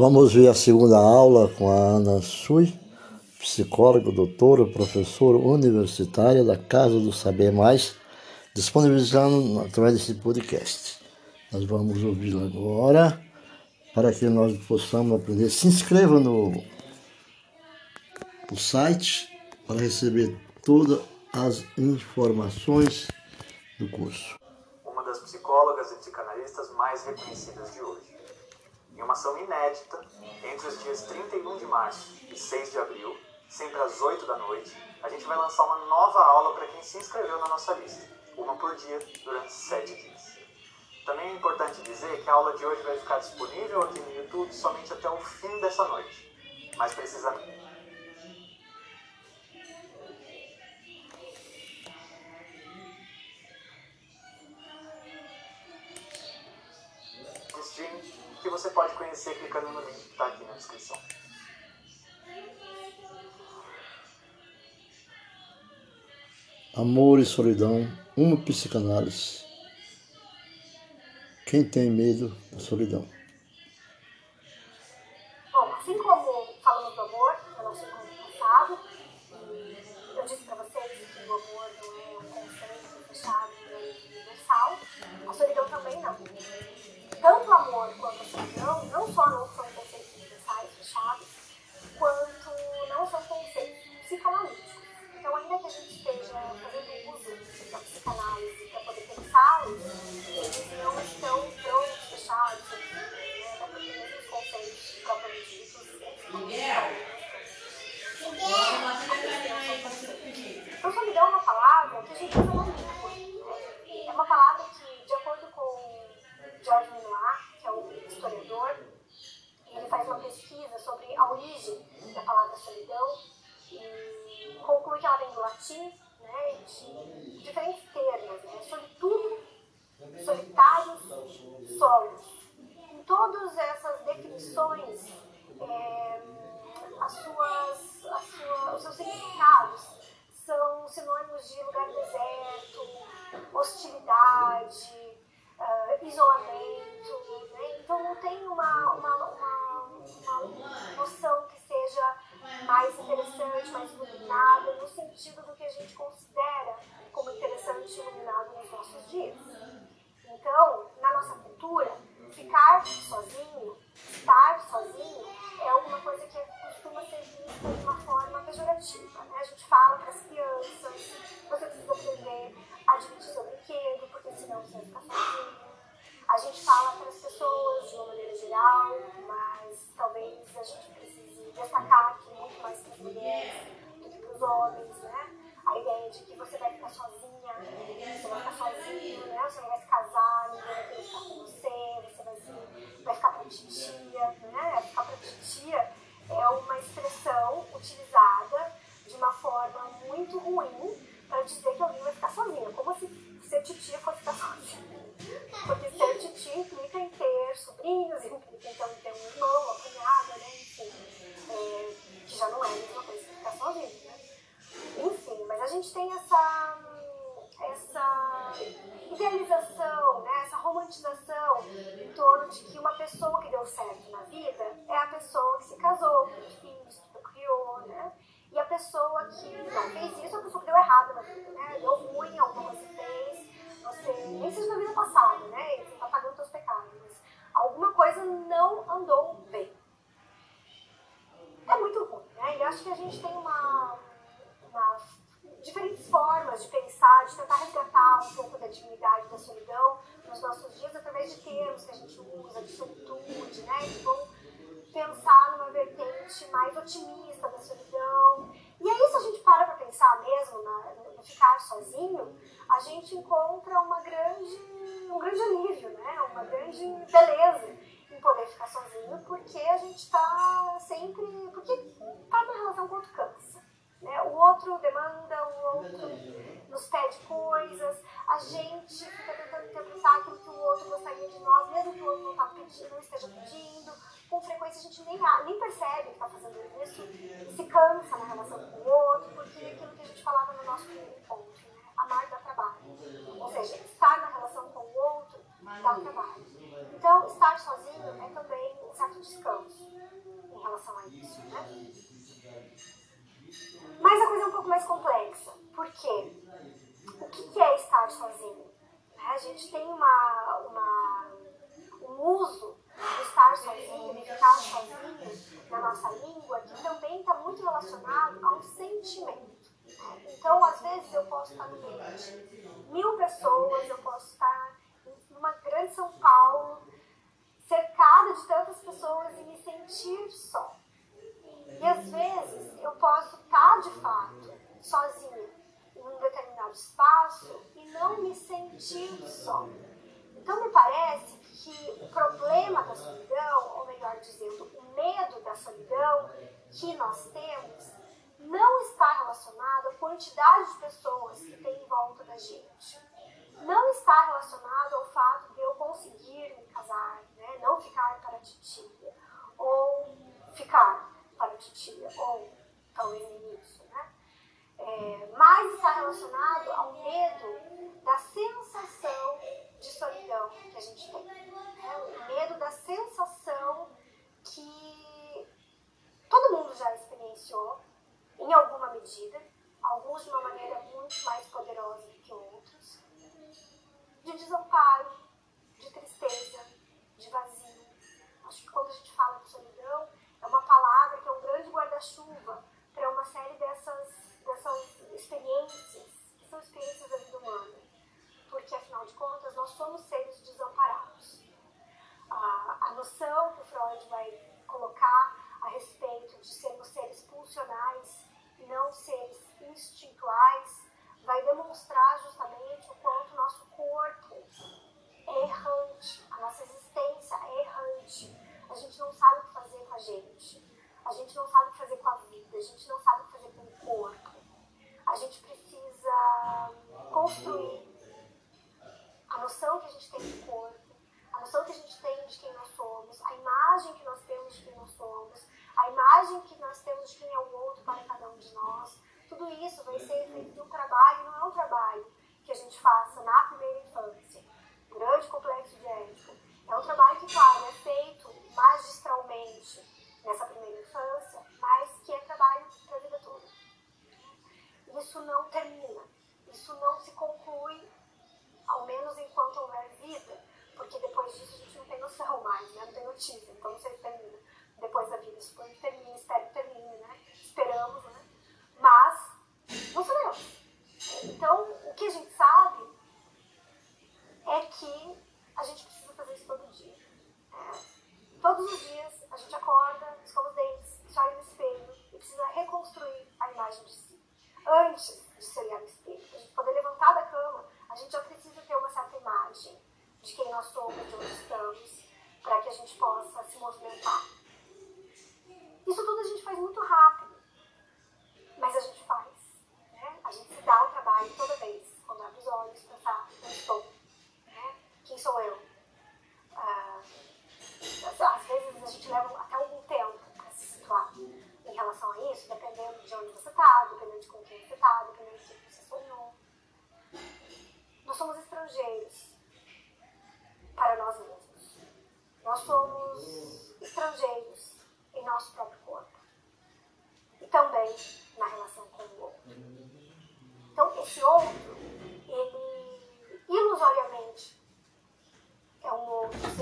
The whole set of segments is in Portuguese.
Vamos ver a segunda aula com a Ana Sui, psicóloga, doutora, professora universitária da Casa do Saber Mais, disponibilizando através desse podcast. Nós vamos ouvi-la agora para que nós possamos aprender. Se inscreva no, no site para receber todas as informações do curso. Uma das psicólogas e psicanalistas mais reconhecidas de hoje. Em uma ação inédita, entre os dias 31 de março e 6 de abril, sempre às 8 da noite, a gente vai lançar uma nova aula para quem se inscreveu na nossa lista, uma por dia, durante 7 dias. Também é importante dizer que a aula de hoje vai ficar disponível aqui no YouTube somente até o fim dessa noite. Mais precisamente, você pode conhecer clicando no link que está aqui na descrição. Amor e solidão, uma psicanálise. Quem tem medo da solidão? Bom, assim como falamos do amor no nosso encontro passado, eu disse para vocês que o amor não é um conceito fechado e universal, a solidão também não. Tanto o amor quanto a solidão não só não são conceitos universais fechados, quanto não são conceitos psicanalíticos. Então, ainda que a gente esteja fazendo uso da psicanálise para poder pensá-los, eles não estão tão fechados, né? Até porque mesmo os conceitos propriamente ditos, então, solidão é uma palavra que a gente usa língua. É uma palavra que, de acordo com George Minoir, que é um historiador, ele faz uma pesquisa sobre a origem da palavra solidão e conclui que ela vem do latim, né, de diferentes termos, né, solitudo, solitários, solos. Em todas essas definições, é, as suas, as suas, os seus significados são sinônimos de lugar deserto, hostilidade, uh, isolamento. Né? Então não tem uma, uma, uma, uma noção que seja mais mais iluminada, no sentido do que a gente considera como interessante e iluminado nos nossos dias. Então, na nossa cultura, ficar sozinho, estar sozinho, é alguma coisa que costuma ser vista de uma forma pejorativa. Né? A gente fala para as crianças, você precisa aprender a dividir seu brinquedo, porque senão você vai ficar sozinho. A gente fala para as pessoas de uma maneira geral, do que para os homens, né? A ideia de que você vai ficar sozinha, você vai ficar sozinho, né? Você não vai se casar, ninguém vai querer ficar com você, você vai, se, vai ficar para titia, né? Ficar para titia é uma expressão utilizada de uma forma muito ruim para dizer que alguém vai ficar sozinho, como se ser titia fosse ficar sozinho. Porque ser titia implica em ter sobrinhos, implica então em ter um irmão, uma cunhada, né? Enfim, é, que já não é a mesma coisa que ficar sozinho, né? Enfim, mas a gente tem essa, essa idealização, né? essa romantização em torno de que uma pessoa que deu certo na vida é a pessoa que se casou, que teve filhos, que criou, né? E a pessoa que não fez isso a pessoa que deu errado na vida, né? Deu ruim alguma coisa que fez, você, nem seja na vida passada, né? Você está pagando seus pecados, mas alguma coisa não andou bem. É muito ruim, né? E acho que a gente tem uma, uma diferentes formas de pensar, de tentar resgatar um pouco da dignidade da solidão nos nossos dias através de termos que a gente usa, de solitude, né? Que vão pensar numa vertente mais otimista da solidão. E aí, se a gente para para pensar mesmo na, no ficar sozinho, a gente encontra uma grande, um grande alívio, né? uma grande beleza em poder ficar sozinho, porque a gente está sempre. Porque está na relação com outro cansa. Né? O outro demanda, o outro nos pede coisas, a gente fica tentando interpretar aquilo que o outro gostaria de nós, mesmo que o outro não, tá pedindo, não esteja pedindo com frequência a gente nem, nem percebe que está fazendo isso e se cansa na relação com o outro, porque é aquilo que a gente falava no nosso primeiro encontro, né? amar dá trabalho. Ou seja, estar na relação com o outro dá trabalho. Então, estar sozinho é também um certo descanso. relação a isso, né? Mas a coisa é um pouco mais complexa. Por quê? O que é estar sozinho? A gente tem uma, uma, um uso estar sozinho, ficar sozinho na nossa língua, que também está muito relacionado a um sentimento. Então, às vezes, eu posso estar no meio de mil pessoas, eu posso estar numa grande São Paulo, cercada de tantas pessoas e me sentir só. E às vezes eu posso estar de fato sozinha em um determinado espaço e não me sentir só. Então me parece que o problema da solidão, ou melhor dizendo, o medo da solidão que nós temos, não está relacionado à quantidade de pessoas que tem em volta da gente. Não está relacionado ao fato de eu conseguir me casar, né? não ficar para titia, ou ficar para titia, ou talvez isso, né? É, mas está relacionado ao medo da sensação de solidão que a gente tem. O medo da sensação que todo mundo já experienciou, em alguma medida, alguns de uma maneira muito mais poderosa do que outros, de desamparo, de tristeza, de vazio. Acho que quando a gente fala de solidão, é uma palavra que é um grande guarda-chuva para uma série dessas, dessas experiências, que são experiências da vida humana. Porque, afinal de contas, nós somos seres desamparados. A, a noção que Freud vai colocar a respeito de sermos seres pulsionais não seres instintuais, vai demonstrar justamente o quanto nosso corpo é errante, a nossa existência é errante. A gente não sabe o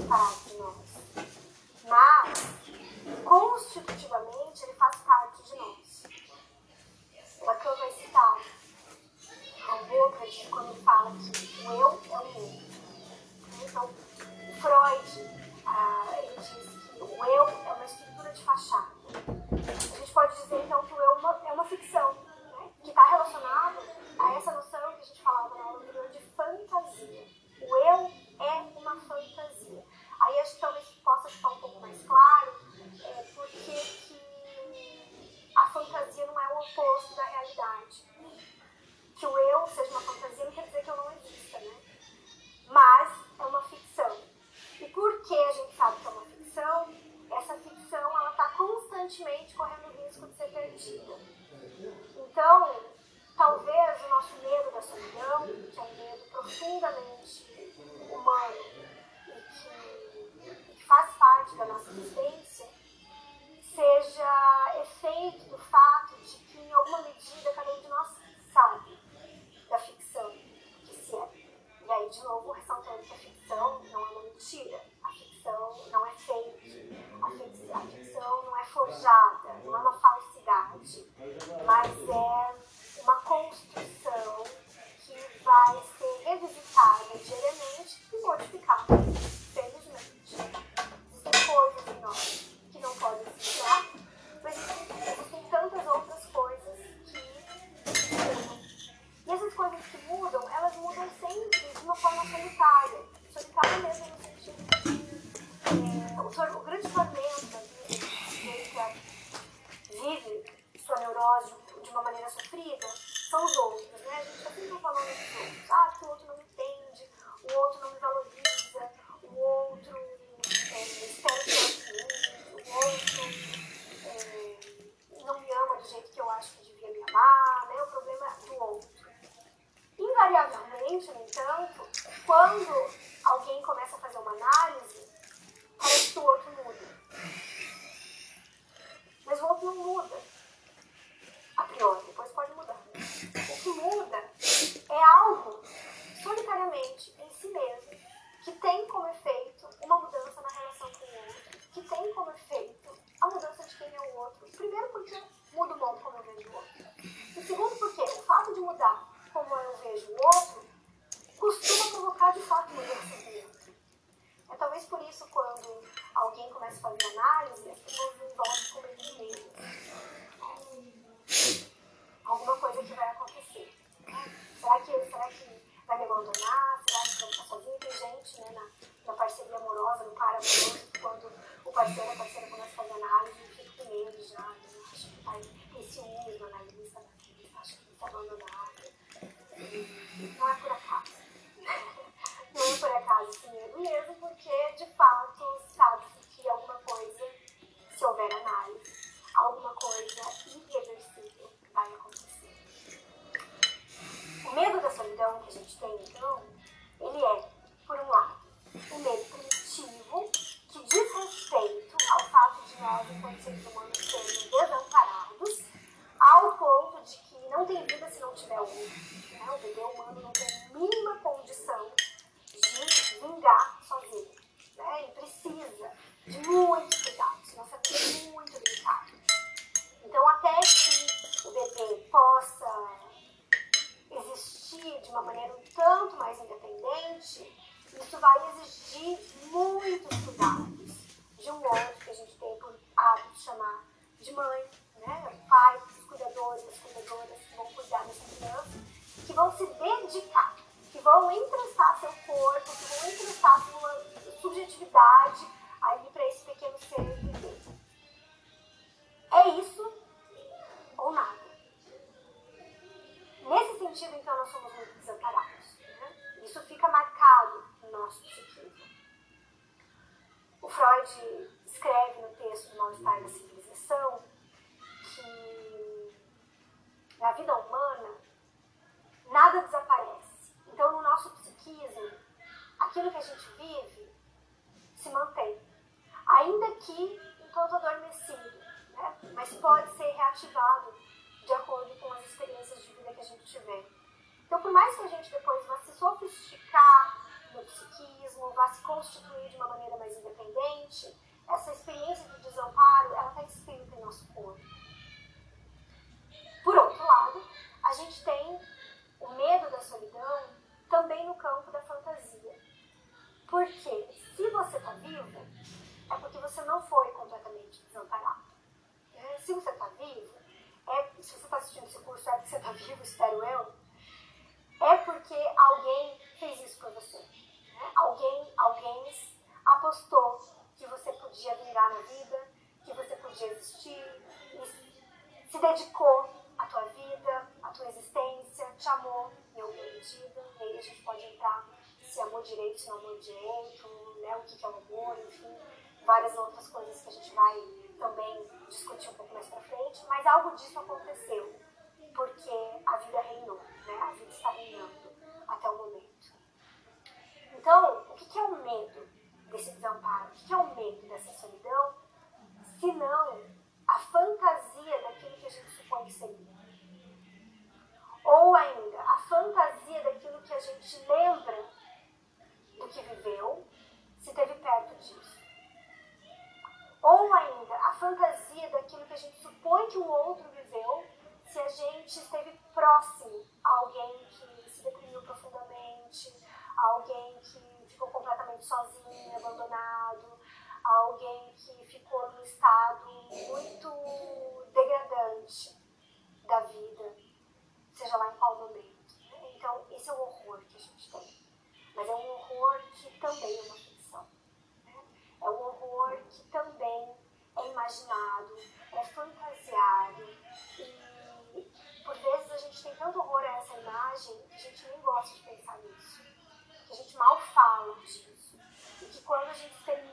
parte de nós. Mas, constitutivamente, ele faz parte de nós. O Ateu vai citar Robocrat quando ele fala que o eu é o eu. Então, Freud total de quem é o outro. Primeiro, porque muda o modo como eu vejo o outro. E segundo, porque o fato de mudar como eu vejo o outro costuma provocar, de fato, mudanças dentro. É talvez por isso, quando alguém começa a fazer análise, as pessoas envolvem como inimigo. Alguma coisa que vai acontecer. Será que, será que vai me abandonar? Será que vai ficar sozinho? Tem gente né, na, na parceria amorosa, no par amoroso, quando o parceiro, a parceira começa a fazer análise, ter ciúmes no analista, acha que vai ser abandonado. Não é por acaso. Não é por acaso esse medo mesmo, porque de fato sabe-se que alguma coisa, se houver análise, alguma coisa irreversível vai acontecer. O medo da solidão que a gente tem, então, ele é, por um lado, um medo primitivo que diz respeito ao fato de nós, enquanto seres humanos, sermos desamparados, ao ponto de que não tem vida se não tiver outro. Né? O bebê humano não tem a mínima condição de vingar sozinho. Né? Ele precisa de muito cuidado, senão você fica muito delicado. Então, até que o bebê possa existir de uma maneira um tanto mais independente, isso exigir muitos cuidados de um outro que a gente tem por hábito chamar de mãe, né? pai, os cuidadores, as cuidadoras que vão cuidar dessa criança, que vão se dedicar, que vão emprestar seu corpo, que vão emprestar sua subjetividade ali para esse pequeno ser viver. É isso ou nada. Nesse sentido, então, nós somos muito desamparados. Né? Isso fica marcado no nosso psiquismo. Freud escreve no texto do Mal-Estar da Civilização que na vida humana nada desaparece. Então, no nosso psiquismo, aquilo que a gente vive se mantém. Ainda que tanto adormecido, né? mas pode ser reativado de acordo com as experiências de vida que a gente tiver. Então, por mais que a gente depois vá se sofisticar no psiquismo, vá se constituir de uma maneira mais independente, essa experiência de desamparo, ela está inscrita em nosso corpo. Por outro lado, a gente tem o medo da solidão também no campo da fantasia. Porque se você está vivo, é porque você não foi completamente desamparado. É, se você está vivo, é, se você está assistindo esse curso, é porque você está vivo, espero eu, é porque alguém fez isso por você. Né? Alguém, alguém apostou que você podia vingar na vida, que você podia existir, e se dedicou à tua vida, à tua existência, te amou em alguma medida, e aí a gente pode entrar se amou direito, né, o que é o amor, enfim, várias outras coisas que a gente vai também discutir um pouco mais pra frente, mas algo disso aconteceu, porque a vida reinou, né, a vida está reinando até o momento. Então, o que é o medo desse desamparo? O que é o medo dessa solidão? Se não a fantasia daquilo que a gente supõe que seria. Ou ainda, a fantasia daquilo que a gente lembra do que viveu, se teve perto disso. Ou ainda, a fantasia daquilo que a gente supõe que o outro viveu, se a gente esteve próximo a alguém que se deprimiu profundamente, a alguém que ficou completamente sozinho, abandonado, a alguém que ficou num estado muito degradante da vida, seja lá em qual momento. Então, esse é o horror que a gente tem. Mas é um horror que também é uma ficção. Né? É um horror que também é imaginado, é fantasiado. E por vezes a gente tem tanto horror a essa imagem que a gente nem gosta de pensar nisso. Que a gente mal fala disso. E que quando a gente experimenta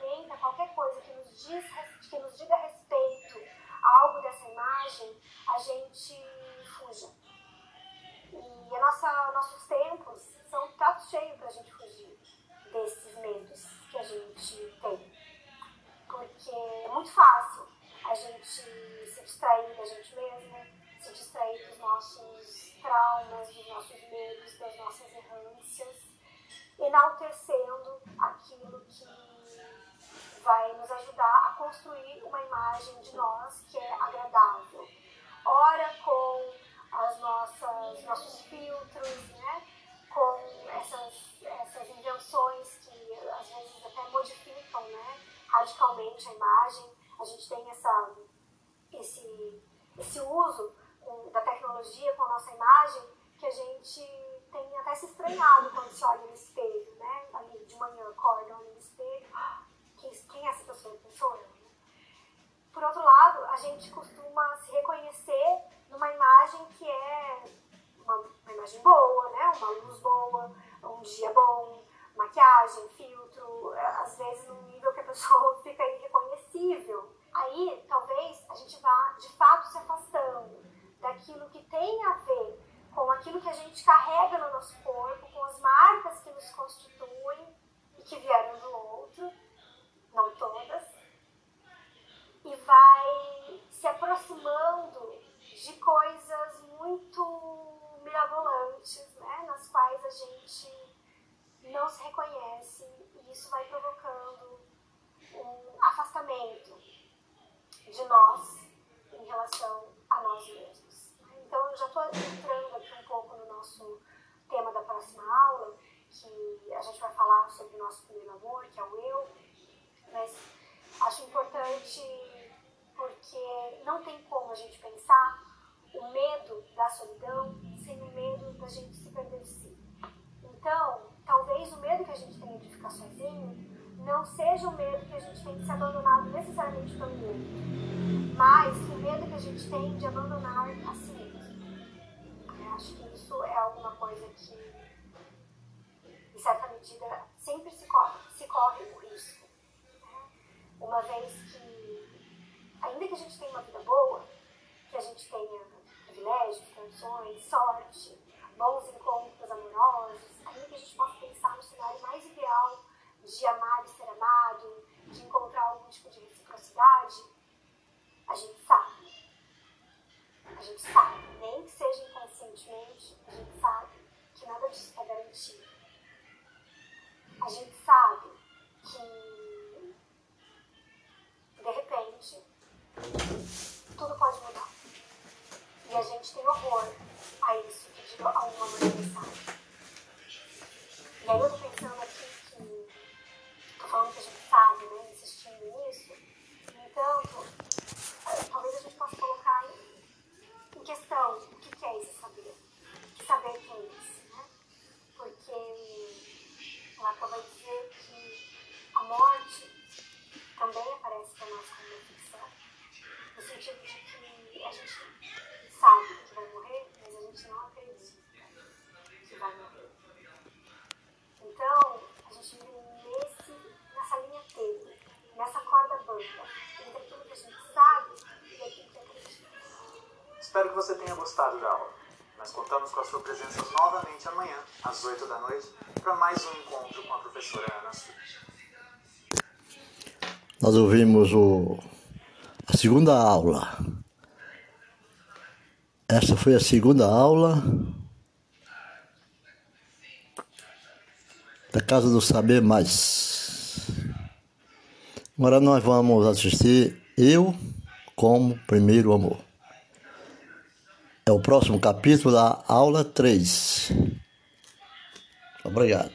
nossas nossos filtros, né? com essas, essas invenções que às vezes até modificam né? radicalmente a imagem. A gente tem essa, esse, esse uso da tecnologia com a nossa imagem que a gente tem até se estranhado quando se olha no espelho, né? Ali de manhã acorda, olha no espelho, quem, é essa pessoa? Quem sou eu? Por outro lado, a gente costuma se reconhecer numa imagem que é imagem boa, né? Uma luz boa, um dia bom, maquiagem, filtro, às vezes num nível que a pessoa fica irreconhecível. Aí, talvez, a gente vá de fato se afastando daquilo que tem a ver com aquilo que a gente carrega no nosso corpo, com as marcas que nos constituem e que vieram do outro, não todas, e vai se aproximando de coisas muito mirabolantes, né, nas quais a gente não se reconhece e isso vai provocando um afastamento de nós em relação a nós mesmos. Então, eu já estou entrando aqui um pouco no nosso tema da próxima aula, que a gente vai falar sobre o nosso primeiro amor, que é o eu, mas acho importante porque não tem como a gente pensar o medo da solidão sem o medo da gente se perder de si. Então, talvez o medo que a gente tenha de ficar sozinho não seja o medo que a gente tem de ser abandonado necessariamente pelo mundo, mas o medo que a gente tem de abandonar a si mesmo. Acho que isso é alguma coisa que, medida, sempre se corre, se corre o risco. Né? Uma vez que, ainda que a gente tenha uma vida boa, que a gente tenha privilégios, condições, sorte, bons encontros amorosos, ainda que a gente possa pensar no cenário mais ideal de amar e ser amado, de encontrar algum tipo de reciprocidade, a gente sabe. A gente sabe, nem que seja inconscientemente, a gente sabe que nada disso está garantido. A gente sabe que, de repente, tudo pode mudar. E a gente tem horror a isso que de alguma maneira sabe. E aí eu tô pensando Espero que você tenha gostado da aula. Nós contamos com a sua presença novamente amanhã, às 8 da noite, para mais um encontro com a professora Ana Sul. Nós ouvimos o, a segunda aula. Essa foi a segunda aula da Casa do Saber Mais. Agora nós vamos assistir Eu como Primeiro Amor. É o próximo capítulo da aula 3. Obrigado.